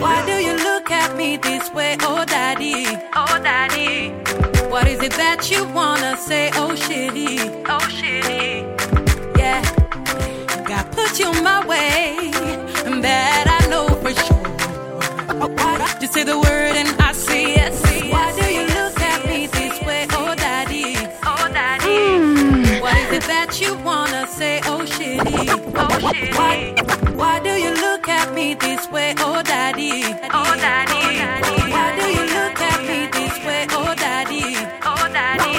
Why do you look at me this way, oh daddy? Oh daddy. What is it that you wanna say, oh shitty? Oh shitty. Yeah. God put you my way, and that I know for sure. Just say the word and I say yes. Why do you look at me this way, oh daddy? Oh daddy. What is it that you wanna say, oh shitty? Oh shitty. Why, why do you look at me this way, oh, oh daddy? Oh daddy. Why do you look at me this way, oh daddy? Oh daddy.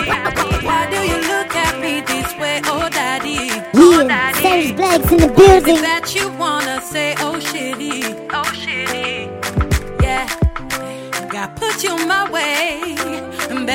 Why do you look at me this way, oh daddy? Oh Yeah, Savage Black's in the building. that you wanna say, oh shitty, oh shitty, yeah. God put you my way, and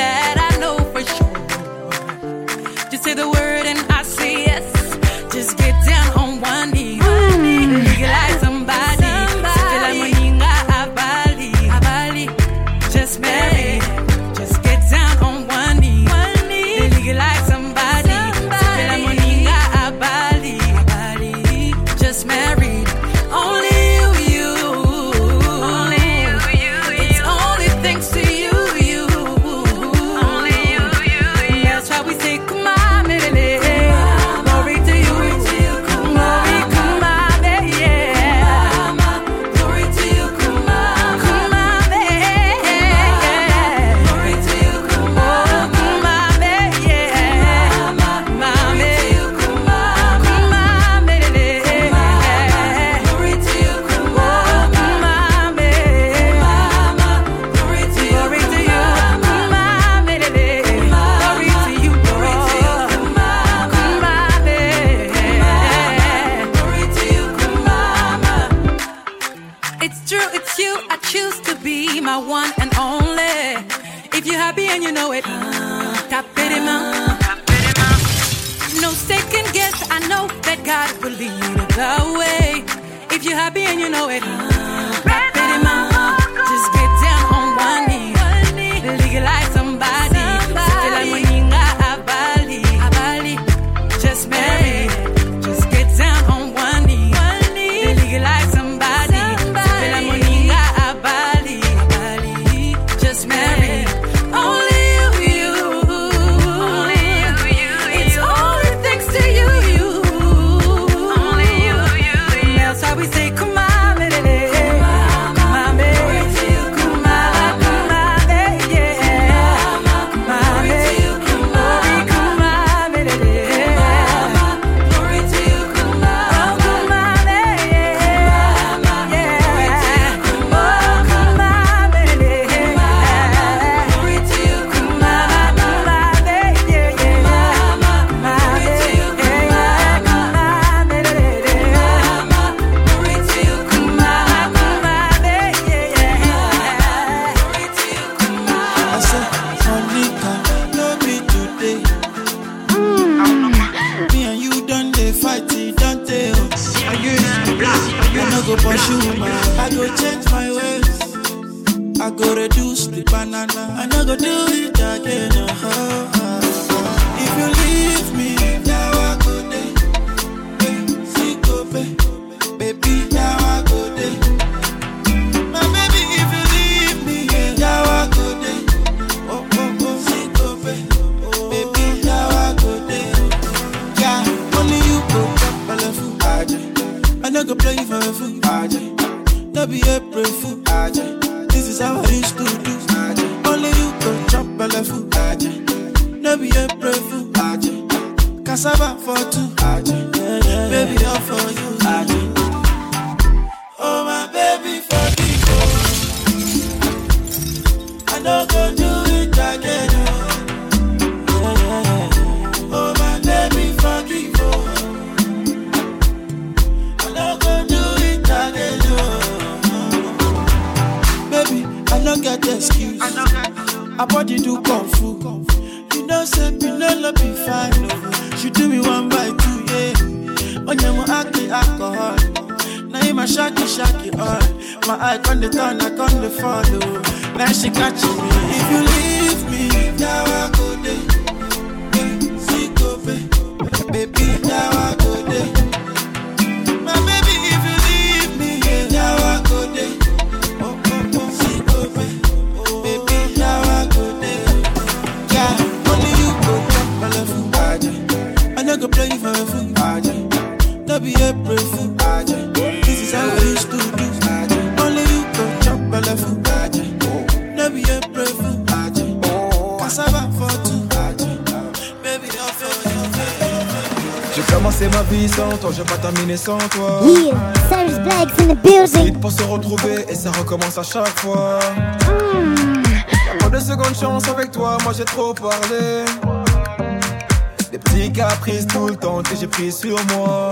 Cassava for two, Baby, all for you, Oh my baby, forgive me. I no go do it again. oh. Oh my baby, forgive me. I no go do it again. oh. Baby, I no get excuse. I body do kung fu. You know, say Pinelo be fine. Oh. Do me one by two, yeah. On your aki alcohol. Now you my shaki shaki all. My eye on the turn, I on the follow. Oh. Now she catching me. If you leave me, now I go there. Baby, now be April fool. This is how I used to do. Only you go chop belly fool. No be April fool. Cassava for two. Baby, don't for J'ai commencé ma vie sans toi, j'ai pas terminé sans toi. Yeah, Cyrus Black's in the building. Vite pour se retrouver et ça recommence à chaque fois. Y'a pas de seconde chance avec toi, moi j'ai trop parlé. Des petits caprices tout le temps que j'ai pris sur moi.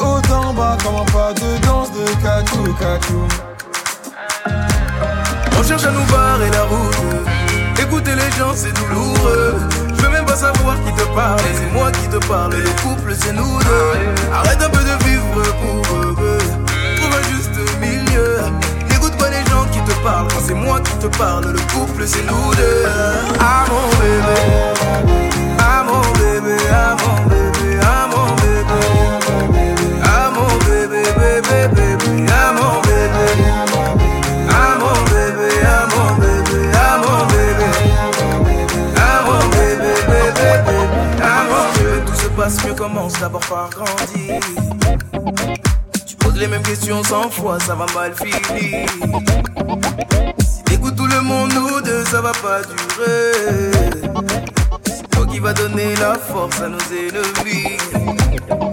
Haut en bas, comme un pas de danse de catou, catou. On cherche à nous barrer la route. Écouter les gens, c'est douloureux. Je veux même pas savoir qui te parle. C'est moi qui te parle. Le couple, c'est nous deux. Arrête un peu de vivre pour eux. Trouve un juste milieu. Quand c'est moi qui te parle, le couple, c'est nous deux. Ah mon bébé. Ah mon bébé. Ah mon bébé. Ah mon bébé. Ah mon bébé, bébé, bébé. Ah mon bébé. Ah mon bébé, ah mon bébé, ah mon bébé. Ah mon bébé, bébé, bébé. Ah mon bébé. Tout se passe mieux, commence d'abord par grandir. Les mêmes questions cent fois, ça va mal finir. Si t'écoutes tout le monde, nous deux, ça va pas durer. C'est toi qui va donner la force à nos ennemis.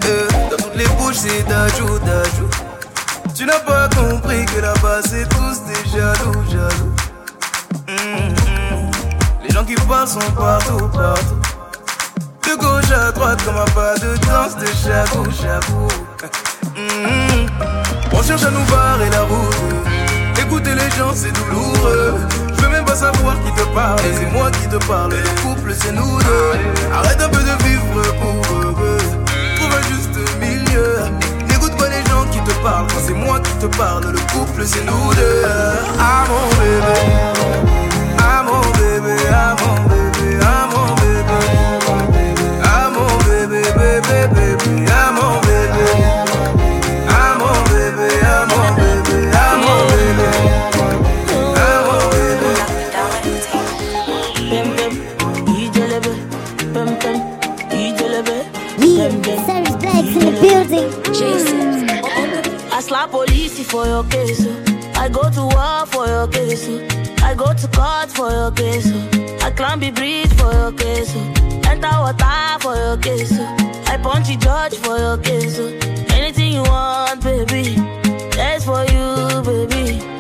Euh, dans toutes les bouches, c'est d'ajout, d'ajout. Tu n'as pas compris que là-bas c'est tous des jaloux, jaloux. Hum. Les gens qui parlent sont partout, partout. De gauche à droite comme un pas de danse de chabou, chabou. Hum, On cherche à nous barrer la route. Écouter les gens c'est douloureux. Je veux même pas savoir qui te parle. et C'est moi qui te parle. Le couple c'est nous deux. Arrête un peu de vivre pour eux. Trouve un juste milieu. N'écoute pas les gens qui te parlent. Quand c'est moi qui te parle. Le couple c'est nous deux. Ah mon bébé. Ah mon bébé. Ah mon bébé. Ah mon bébé. For your case. oh. I go to war for your case. oh. I go to court for your case. oh. I climb the bridge for your case. Oh. Enter water for your case. Oh. I punch the judge for your case. Oh. Anything you want, baby. That's for you, baby.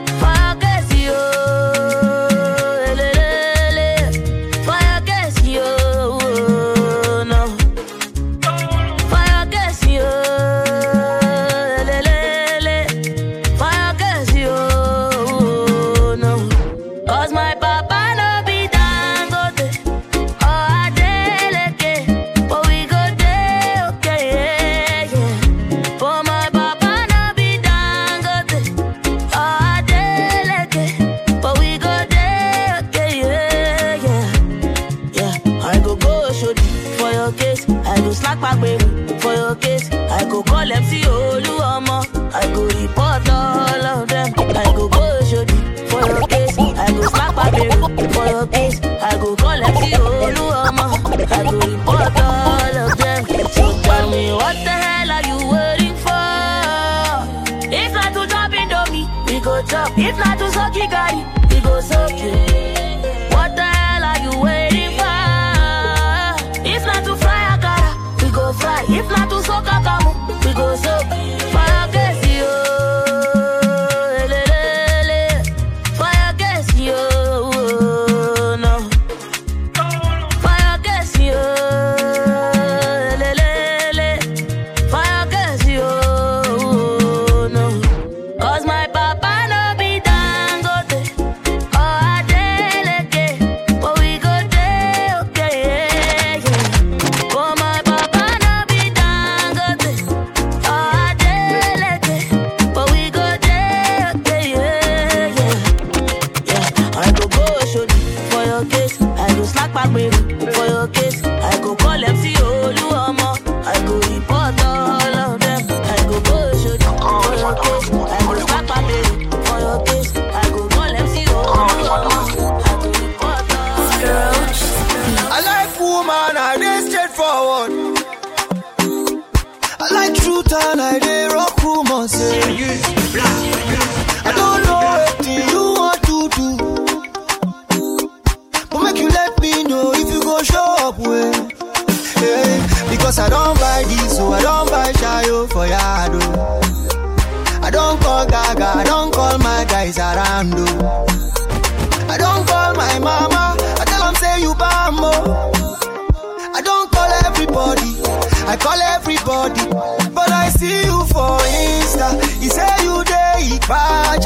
Go chop. If not to suck garri, we go suck it. What the hell are you waiting for? If not to fry akara, we go fry. If not to suck, soak akamu, we go soak. Fire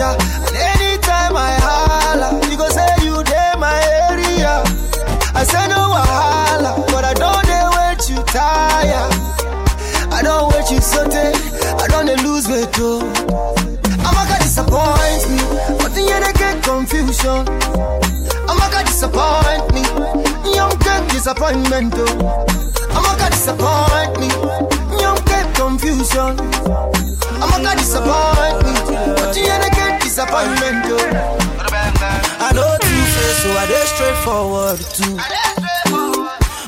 Ipaja. And anytime I holla, you go say you day my area. I say no wahala, but I don't dey wait you tire. I don't wait you sote, I don't dey lose weight oh. I'm gonna disappoint me, but you get confusion. I'm gonna disappoint me, young get disappointment oh. I'm gonna disappoint me, confusion. I'm gonna disappoint me, but you get disappointment oh. I know two face, so I dey straightforward too.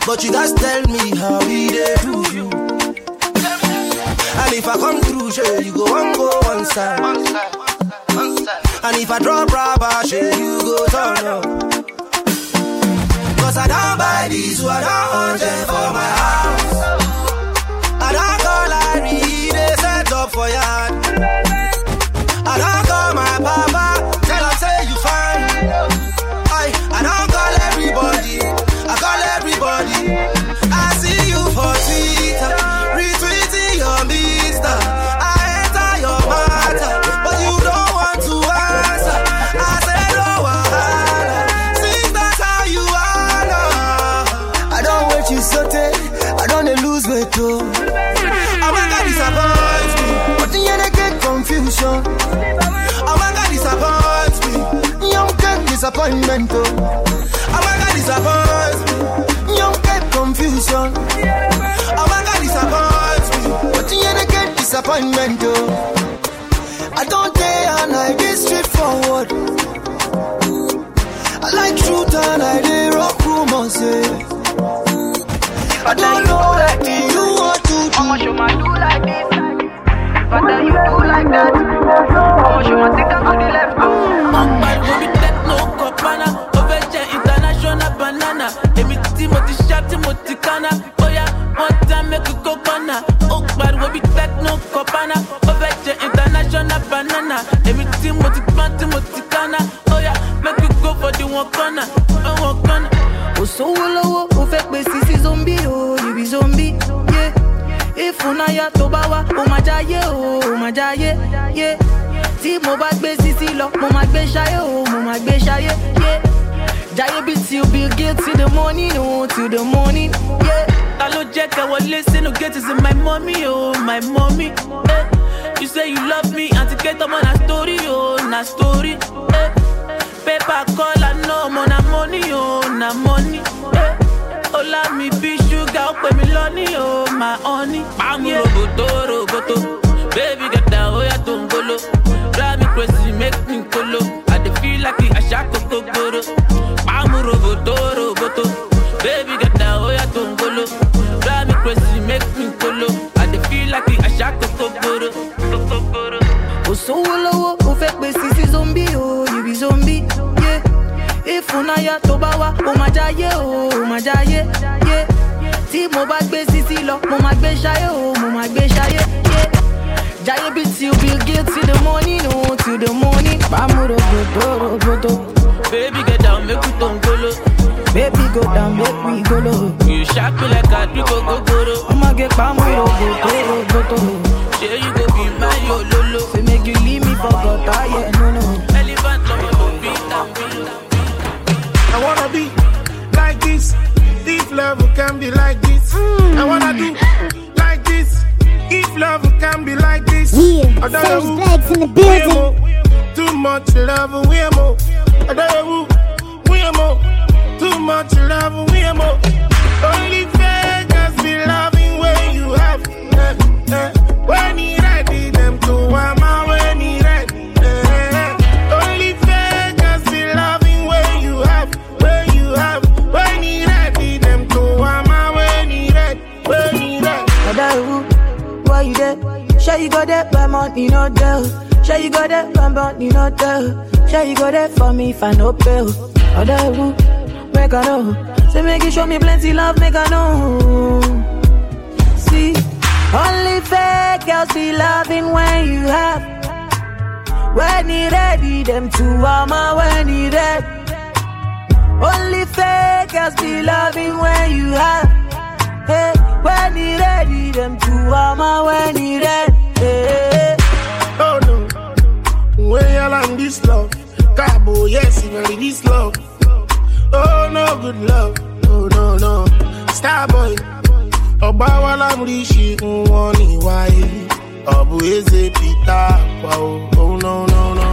But you just tell me how we dey do you. And if I come through, sure, you go one go one side. And if I drop rubber, sure, you go turn up. Cause I don't buy these, so I don't want them for my house. I don't call Larry, they set up for yard. I don't call my papa, disappointment oh. I'm gonna disappoint me, young get confusion. I'm gonna disappoint me, but then you dey get disappointment oh. I don't day and I dey straightforward. I like truth and I dey rock rumors. Eh. I don't know what you want to do. I'ma show my do like this. I tell you do like that, I'ma show my take out to the left. Banana Èmi tí mo ti gbọ́n tí mo ti kánná Bóyá make we go for the one corner oh, One corner kò sówó lọ́wọ́ ó fẹ́ pè sí sí zombi o you be zombie yeah. ìfúnnáyà tó bá wá ó máa jáyé o ó máa jáyé yeah. tí mo bá gbé sísí lọ mo máa gbé ṣayé o mo máa gbé ṣayé yeah. jáyé bí till bill gates till the morning o till the morning. Yeah. Ta ló jẹ́ kẹ́ wọlé sínú gate is my mommy oh my mommy. Eh. You say you love me àti kẹ́tọ́ mọ́ na story oh na story. Eh. Paper call I know mo na money oh na money. Eh. Ọlá mi bí ṣúgà ó pè mí lọ́ní oh my honey. Pàmò roboto roboto baby gẹ̀dá ó yà tó ń golo. Drive me crazy make me kolo. I dey feel like àṣà kòkó gbòòrò. Pàmò roboto roboto ìfúnnáyà tó bá wá ó máa jáyé o ó máa jáyé. Yeah. tí mo bá gbé sísí lọ mo máa gbé ṣayé o mo máa gbé ṣayé. Yeah. jáyé bí till bill gates till the morning o till the morning. pàmò roboto roboto. Baby get down make we tó ń baby go down make we go low. You shock me like àdúgbò gogoro. ọmọge pàmò roboto roboto. Ṣé you go be my ololo? say make you leave me for gutter yeah this. If love can be like this, mm. I wanna do like this. If love can be like this, Yeah, I don't know Blags in the building. more. Too much love, we are more. I don't know we are more. Too much love, we are more. Only money no tell. Sure you go there, but you no tell. Sure you go there for me if I no pay. Other who make I know. Say make you show me plenty love, make I know. See, only fake girls be loving when you have. When he ready, them two armor when he ready. Only fake girls be loving when you have. Hey, when he ready, them two armor when he ready. Hey. No, when you land this love, Cabo, yes, you ready this love. Oh no, good love. Oh no, no, Starboy. Ọba wa lámúríṣi wọn ní wáyé. Ọ̀bù eze Peter o. Oh no, no, no.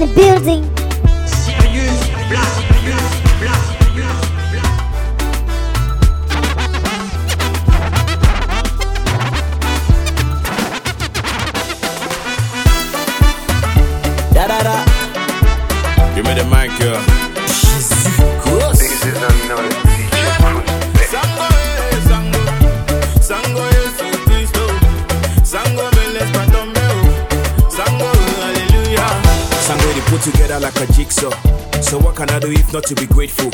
In the building. Do if not to be grateful?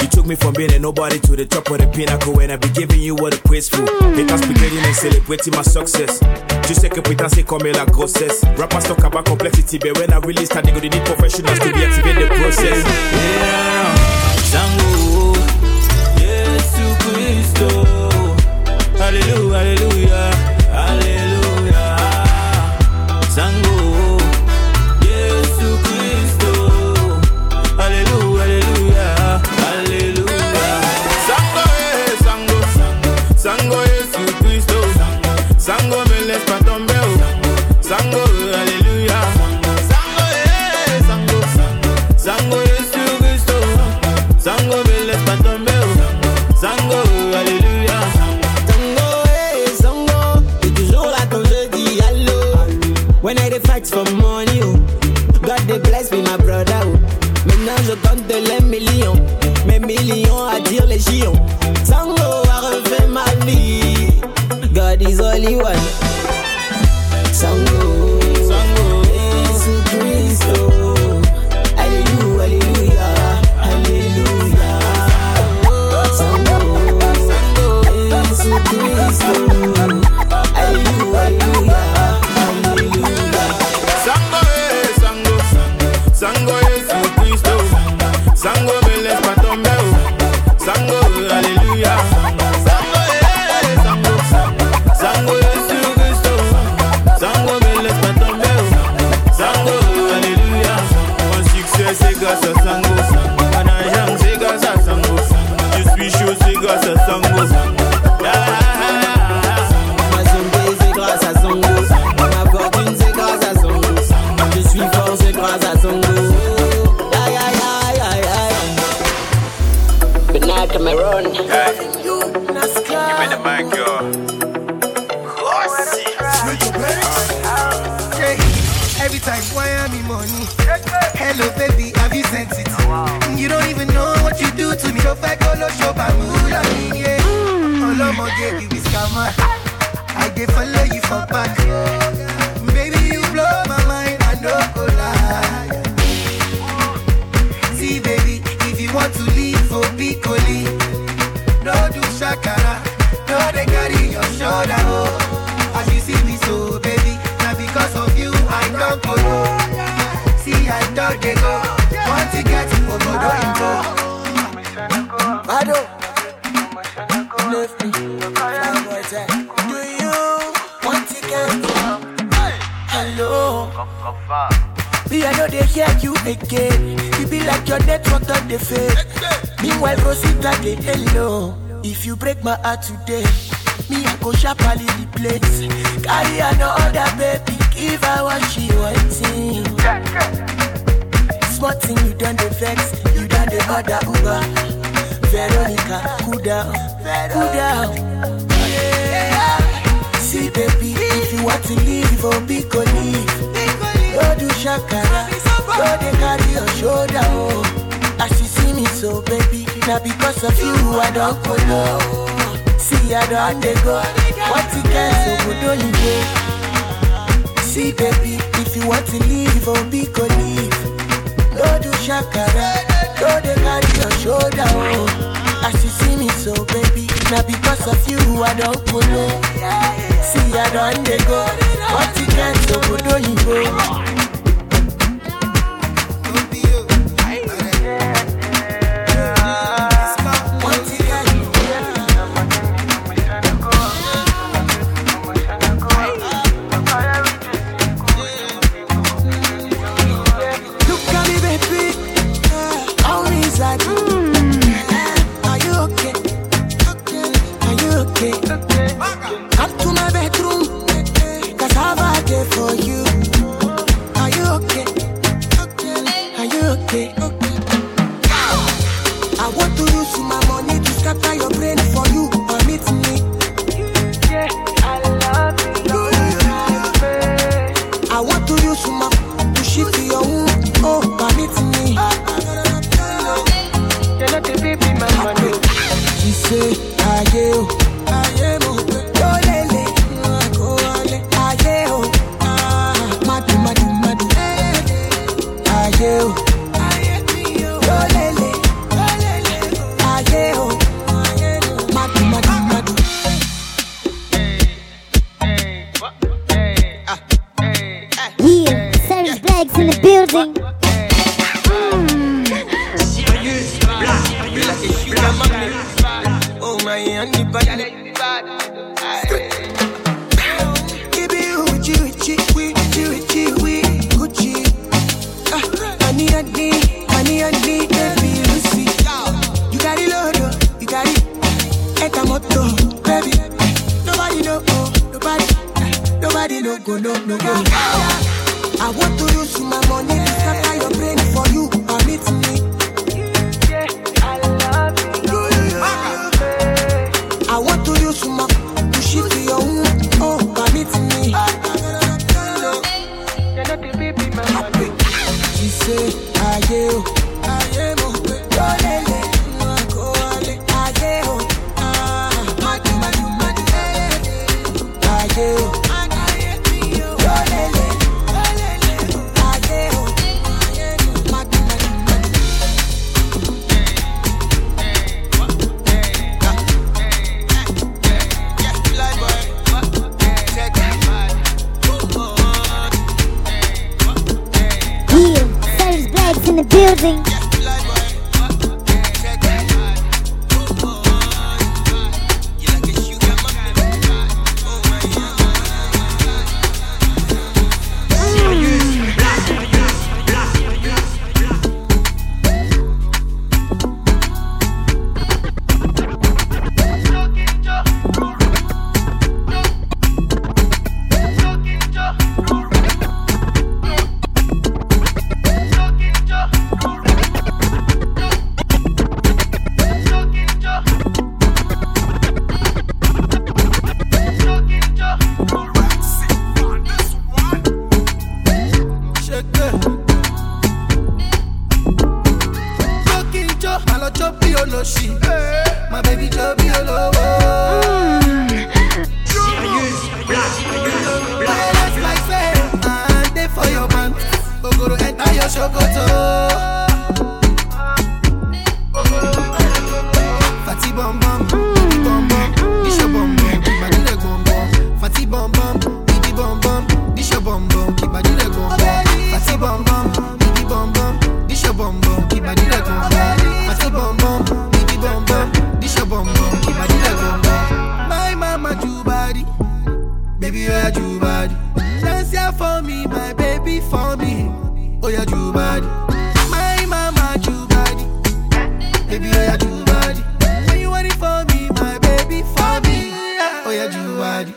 You took me from being a nobody to the top of the pinnacle and I be giving you what a praise for. Haters be getting and celebrating my success. Tu sais que putain c'est comme la grossesse. Rappers talk about complexity, but when I really start, they go they need professionals to be activate the process. Yeah, Sango, Yesu Cristo, Hallelujah, Hallelujah, Hallelujah. When I dey fight for money, oh. God dey bless me, my brother, oh. Maintenant je compte les millions, mes millions attirent les chiens. Oh. Sango a refait ma vie. God is only one. Camera. I did follow you for back. Baby, you blow my mind, I know go lie. See, baby, if you want to leave for Piccoli, no do shakara, no they carry your shoulder. Oh. As you see me so, baby, now because of you, I don't go. See, I don't they go. Me, I know they hear you again. You be like your network on the fade. Meanwhile, Rosita, they hello. If you break my heart today, me, I go sharply the place. Carry another baby, give her what she waiting. Smart thing, you done the vex, you done the other Uber. down, cool down. Yeah. See, baby, if you want to leave, oh, be go leave. Go do shakara, go they carry your shoulder, oh. As you see me so, baby, now because of you, I don't go low. See, I don't they go. What you can, so go do you go. See, baby, if you want to leave, oh, be go leave. Go do shakara, go they carry your shoulder, oh. As you see me so, baby, now because of you, I don't go low. See, I don't they go. What you can, so do you go. Black's in the building. Oh my, honey, bunny. Give me Uchi, Uchi, Uchi, Uchi. Ah, honey, honey, honey, honey, baby, Lucy. You got it, Lord, you got it. Eta moto, baby. Nobody know, nobody, nobody know, go, no, no, go. I want to use my money Baby, oh yeah, do body. When you want it for me, my baby, for me. Oh yeah, do body.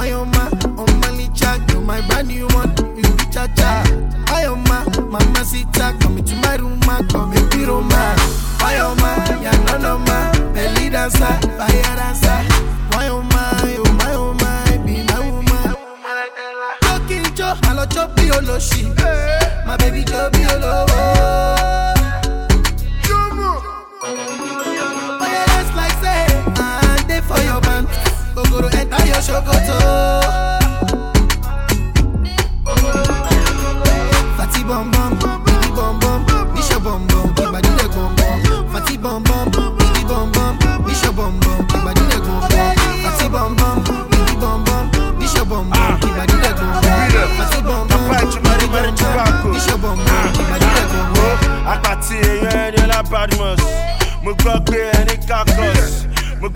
I am my, oh my little you my brand new one, you be cha cha. I am oh, my, mama sita, come into my room, my come and be romance. I am oh, my, yeah, no, no, my, belly dancer, fire dancer. Why am my, oh my, oh my, oh, be my woman. Talking to, I'll chop you, no shit.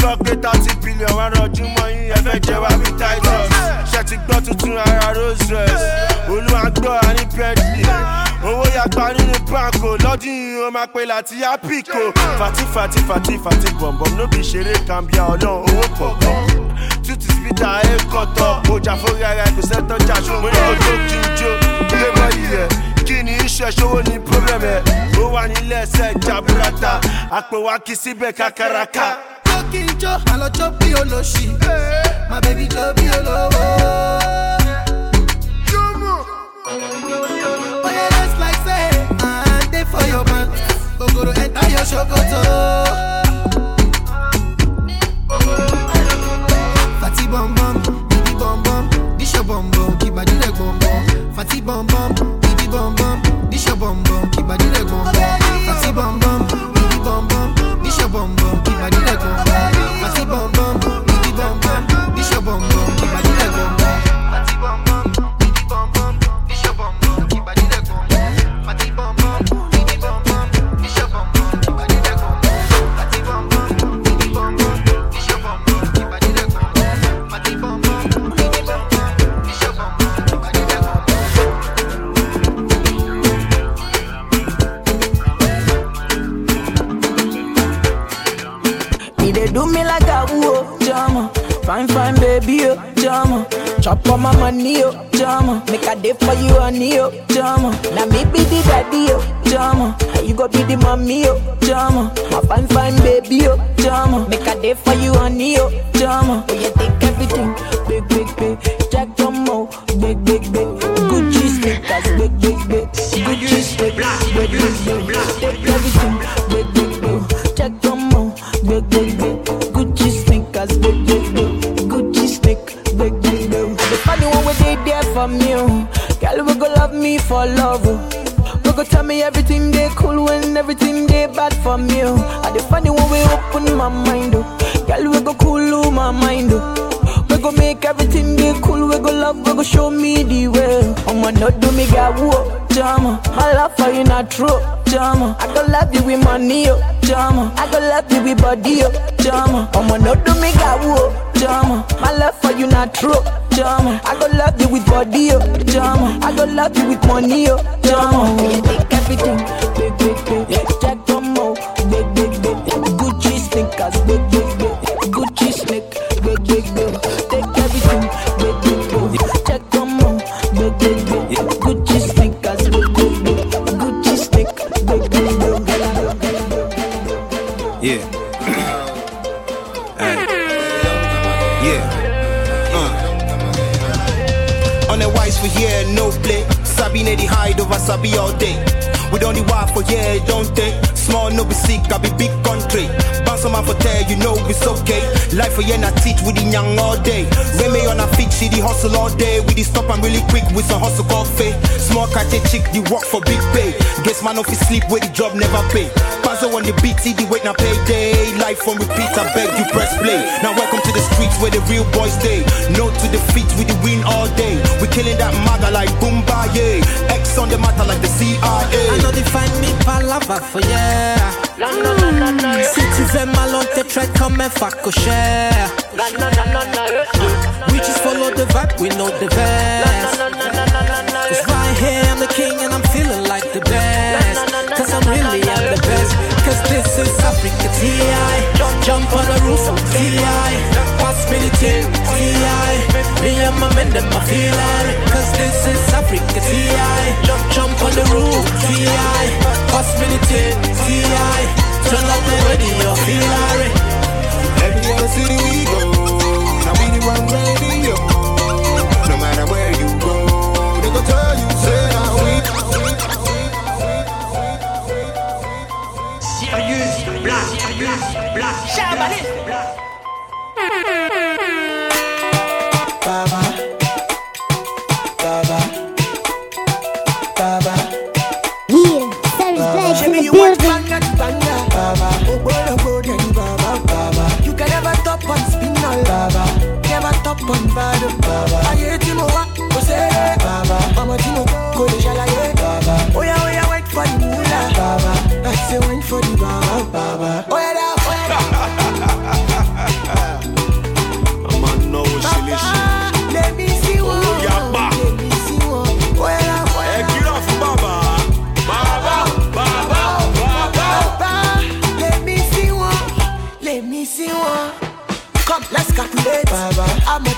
Gbọ́ pé thirty billion wà rọjúmọ́ yín ẹ fẹ́ jẹ wá bí titus. Ṣe ti gbọ́ tuntun ara rose dress olúwa gbọ́ àní bentley. Owó yàgbá nínú banko lọ́dún yìí ó máa pe láti apiko fati fati fati fati bọ̀m̀bọ̀m ló bí ṣeré kàmbíà ọlọ́run owó pọ̀pọ̀ tútù spita ẹ̀ kọ́tọ̀. Ọjà fúnra ara ẹ̀ kò sẹ́tọ̀ jà ṣùgbọ́n ní ojú kí n jó bọ́ọ̀lì rẹ̀. Kí ni iṣẹ́ ṣòwò ní problem ẹ̀? Ó wà nílẹ̀ ẹsẹ̀ jaburata. Àpò wa kì í síbẹ̀ kakaraka. Kí n jó, àlọ́ jó bí olóṣì. My baby jó bí olówó. Oya dance like say, I dey for your man. Ogoro enter your ṣòkòtò. Fati bum bum, baby bum bum, this your bum bum, kibadi le bum bum. Fati bum bum, baby bum bum, this your Chop on my money, oh, jama. Make a day for you, honey, oh, jama. Now me be the daddy, oh, jama. You go be the mommy, oh, jama. My fine, fine, baby, oh, jama. Make a day for you, honey, oh, jama. Oh, you take everything, big, big, big. Jack for love, oh. We go tell me everything they cool when everything they bad for me, oh. And the funny one we open my mind, oh. Girl, we go cool my mind, oh. We go make everything be cool. We go love, we go show me the way. I'ma not do me got whoa, oh, drama. My love for you not true, oh, drama. I go love you with money, oh, drama. I go love you with body, oh, drama. I'ma not do me got whoa, oh, drama. My love for you not true, drama. I go love you with body, oh, drama. I go love you with money, oh, drama. You take everything, big, big, big. Jack Tomo, big, big, big. Gucci sneakers, big, big, hide over Sabi all day. We don't need wife for yeah, don't they? Small no be sick, I be big country. Bounce on my for tell eh, you know it's okay. Life for yeah, I teach with the young all day. Remy on a feet, see the hustle all day. We the stop and really quick with some hustle coffee. Small cat chick, the work for big pay. Guess man off his sleep where the job never pay. Panzo on the beat, see the wait now payday. Life on repeat, I beg you press play. Now welcome to the streets where the real boys stay. No to defeat, we the win all day. We killing that maga like Boomba, yeah. X on the matter like the CIA. I know they find me palava for yeah. Citizen malonte try come and fuck a share. We just follow the vibe, we know the best. Cause right here I'm the king and I'm feeling like the best. T.I. jump jump on the roof T.I. Pass me the tin T.I. Me and my men them a feeling Cause this is Africa T.I. jump jump on the roof T.I. Pass me the tin T.I. Turn up the radio T.I. Everyone see the we go Now we the one radio No matter where you go They gon' tell you say now we Are you want building. banga to banga. Baba, oh boy, oh boy, then Baba, baba. You can have a top spin on Baba. Never stop on bad, Baba. I'm like, baba, you can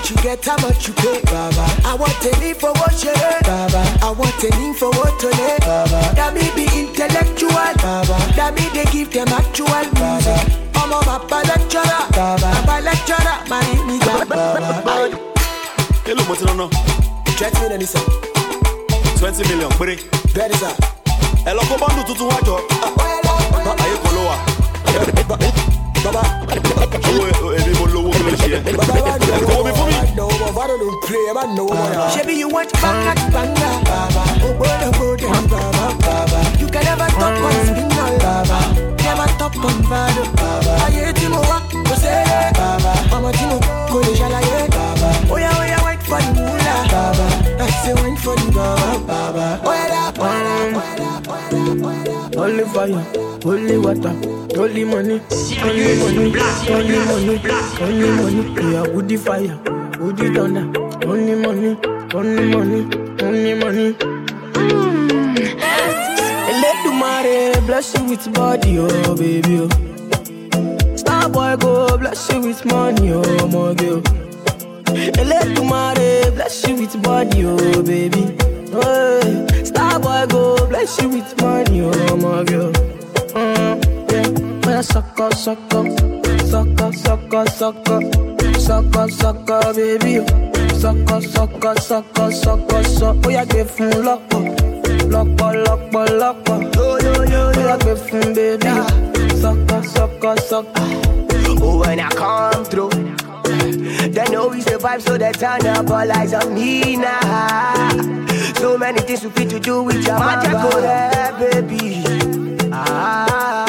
you get, how much you pay. Baba, I want a need for what you Baba, I want a need for what to lay. Baba, that me be intellectual. Baba, that me they give them actual music. I'm a Baba lecturer. Baba, Baba lecturer. My name is Baba. Ti ná náà? Twenty million is twenty million péré. Bẹ́ẹ̀ni sà. Ẹ lọ kó bọ́ndù tuntun wájọ. Ayé kò ló wà. Baba, Owó èmi mo lówó kí ló ṣe ẹ́. Ẹ kó omi fún mi. Shebi you want banga to banga Baba boy oh boy Baba Baba You can never top on Baba Never top on Baba wa ko se Baba timo ko le shalaye Baba Holy fire, holy water, holy money, holy money, holy money, holy money. Yeah, woody fire, woody thunder, only money, only money, only money. Mm. Let the mare bless you with body, oh baby. Oh. Star boy go bless you with money, oh my girl. Let the mare bless you with body, oh baby. Hey, star boy go bless you with money, oh my girl. Mm, yeah, well, sucker, sucker, sucker, sucker, sucker, sucker, sucker, baby. Sucker, sucker, sucker, sucker, sucker. Oh, yeah, give him locker, locker, locker, locker. Yo, yo, yo, yo, yeah, give him baby. Sucker, sucker, sucker. Oh, when I come through, they know we survive, so they turn up all eyes on me now. So many things we fit to do with your magic, yeah, baby. Ah,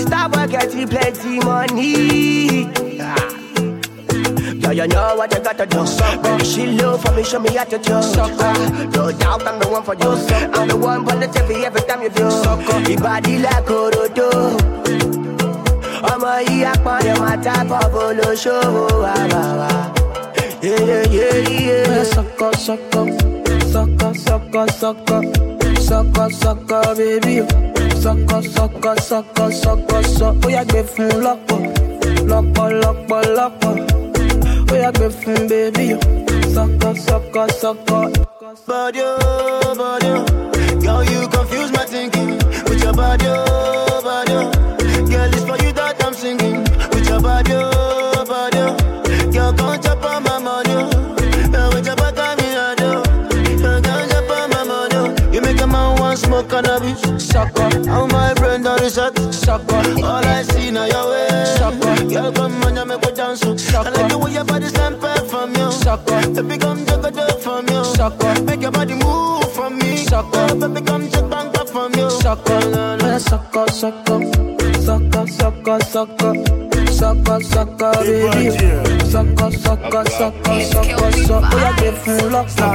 stop getting plenty money. Ah. Yeah, you know what you gotta do. Baby, she low for me, show me how to do. Ah, no doubt I'm the one for you. I'm the one for the TV every time you do. Your body like Orodo. ọmọ yìí apọ̀nrẹ̀ máa tábọ̀ bolóṣòwò wà wà wà. Yeah, sucker, sucker, sucker, sucker, sucker, sucker, sucker, baby. Sucker, sucker, sucker, sucker, sucker. Ó yá gbé fún lọ́pọ̀, lọ́pọ̀, lọ́pọ̀, lọ́pọ̀. Ó yá gbé fún baby. Sucker, sucker, sucker. Body, oh, body, oh. Girl, you confuse my thinking with your body, oh, cannabis, sucker. How my friend on the shot, sucker. All I see now your way, sucker. Girl, come on, you make me dance, oh. I like the way your body stand back from you, sucker. Baby, come jump it from you, sucker. Make your body move from me, sucker. Baby, come jump back up from you, sucker. Yeah, sucker, sucker, sucker, sucker, sucker. Sucker, sucker, baby. Sucker, sucker, sucker, sucker, sucker. Ó yá gbé fún lọ́pọ̀,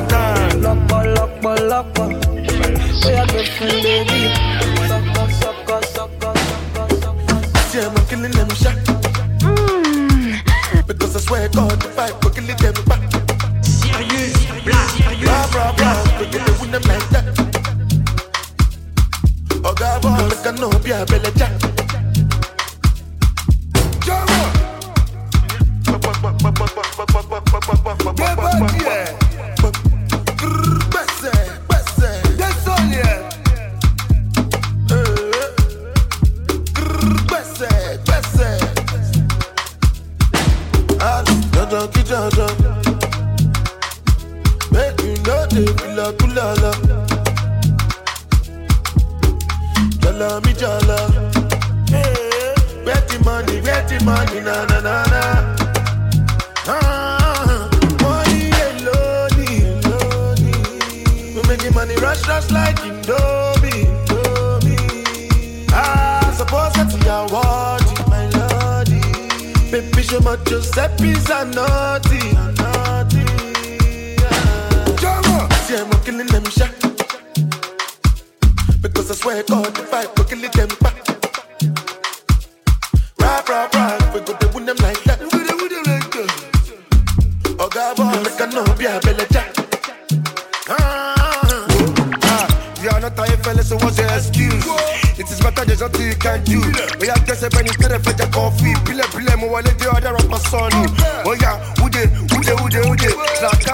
lọ́pọ̀, lọ́pọ̀, lọ́pọ̀. Yá gbé fún baby. Sucker, I'm killing them shot. Because I swear God, the fight, we're killing them back. Blah, blah, blah, we get the win them like that. Oh, God, boy, make a no, yeah, belly.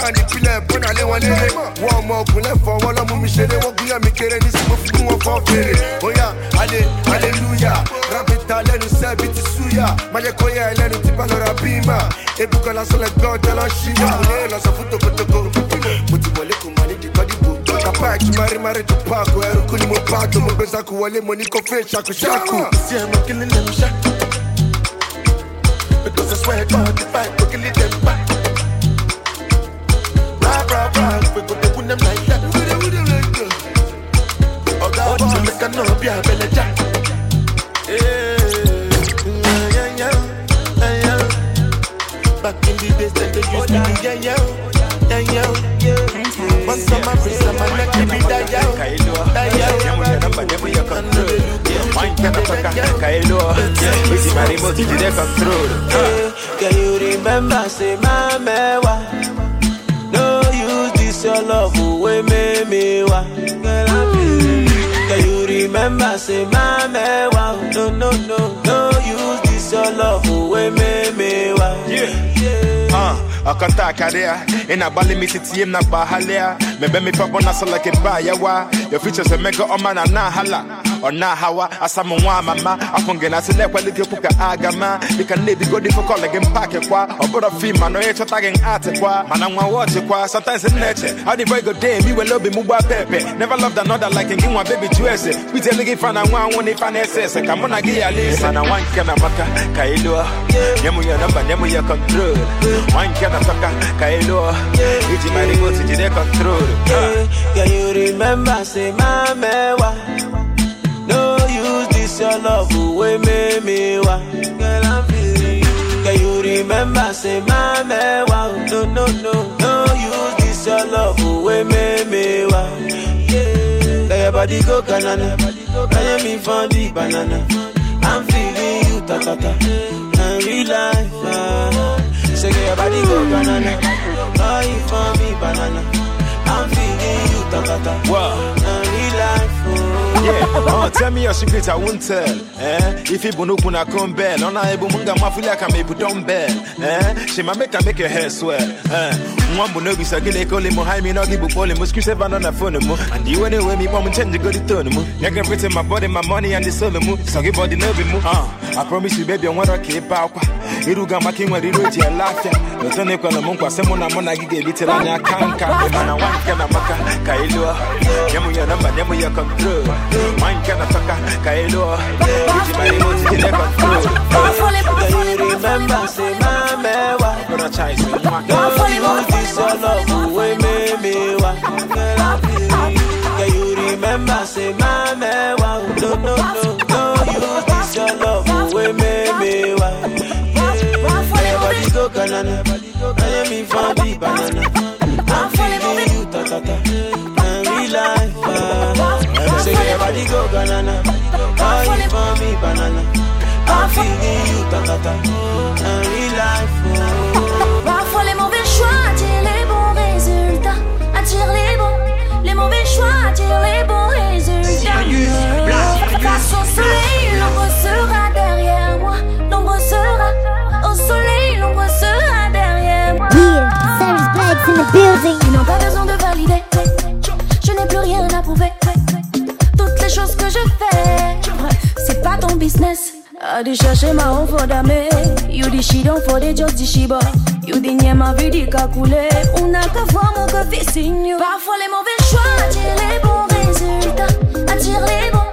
Zakani, pile, pona le wale. One more, pule for wala mu mishele. Waguya mikere, this mo fi mo for fere. Oh yeah, ale, hallelujah. Rapita, lenu sebi ti suya. Maje koya, lenu ti balora bima. Ebuka la sole god, la shima. Mune la sa futo kotoko. Muti wale kumani di kodibo. Kapa tupako. Eru kuni mo pato. Mo beza kuwale mo niko fe shaku shaku. See, I'm killing them shot. Because I swear God, if I go kill them back. Rap, rap, rap, we go to win them like that. We go to win them like that. Oh, God, make a no be a belly jack. Yeah, yeah, yeah, yeah, yeah. Back in the days, then they used to do yeah, yeah, yeah, yeah, yeah. Once on my wrist, on my neck, give me that yeah, that yeah. I know they look Wine kana toka kaelo Wisi marimo tujide control Can you remember, say, my mewa? This your love away, me, me, wa. I'm Can you remember, say, my mewa? No, no, no, no use this your love away, me, me, wa. Yeah. Uh, akanta karia ina bali mi titi na bahalia mebe mi papo na sala ke ba yawa your features a mega oma na na hala ọ na-ahawa asamụ nwa amama afọ nge na sịla ekwelite okwu ka aga ma. Dịka na-ebigo dị fokọl gị mpakị kwa. Ọ bụrụ ma mana onye chọta gị atị kwa. Mana nwa wọchị kwa sometimes m na-eche adịgo ego dem iwele obi m gbaa pepe. Never loved another like gị nwa bebi ju ese kpitele gị fa na nwa anwụ na ife na-ese ese ka mụ na gị yala ise na nwa nke ka ịlụọ ya nọmba nye ya kọntrol nwa nke na atọka ka ịlụọ iji ma remote jide Yeah, you remember, say, my mewa. No use this your love away, me, me, wa. Girl, I'm feeling you. Can you remember, say, my mewa? No, no, no, no use this your love away, me, me, wa. Yeah. Let your body go banana. Can you me for the banana? I'm feeling you, ta, ta, ta. And real life, ah. Say, get your body go banana. Oh, you for me, banana. I'm feeling you, ta, ta, ta. Wow. Yeah, oh, tell me your secret, I won't tell. Eh? If you bunu kuna kumbel, ona ebu munga mafuli aka mebu dumbbell. Eh? She ma make make your hair swell. Eh? Mwambu no bisa gile kole mo hai mi no gibu pole mo screw seven on the phone mo. And you anyway me mom change go the tone mo. Nyaga pretty my body, my money and the soul mo. So give body no be mo. Uh, I promise you baby, I wanna keep out. Iruga maki nwa riro ti elafia. Lotone kwa na mungu asemo na mona gige bitira nya kanka. Mana wanka na maka kailua. Nyamu ya namba, nyamu ya control. Wine kana toka kaelo Iji mari mo tijide control Can you remember, say? Gonna try Don't use this your love away, me, me, wa. Girl, feeling you. Can you remember, say? No, no, no, this your love away, me, me, wa. Yeah. Everybody go banana. Can you me for the banana? I'm feeling you, ta, ta, ta. Go banana. Oh, you for me, banana. I'm feeling you, ta, ta, ta. And real life. Parfois les mauvais choix attirent les bons résultats. Attirent les bons, les mauvais choix attirent les bons résultats. Face au soleil, l'ombre sera derrière moi. L'ombre sera au soleil, l'ombre sera derrière moi. Yeah, Cyrus Black's in the building. Ils n'ont pas besoin de valider. Je fais, c'est pas ton business. Adi chercher ma on for dame You di she don't for the just shiba You di nye ma vie di kakule Una ka voir mon fait signe. Parfois les mauvais choix attirent les bons résultats Attirent les bons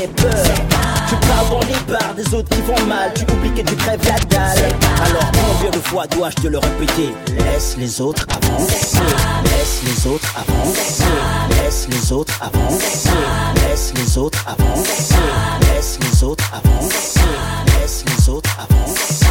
Tu parles dans les bars des autres qui font mal. Tu oublies que tu crèves la dalle. Alors combien de fois dois-je te le répéter? Laisse les autres avancer. Laisse les autres avancer. Laisse les autres avancer. Laisse les autres avancer. Laisse les autres avancer. Laisse les autres avancer.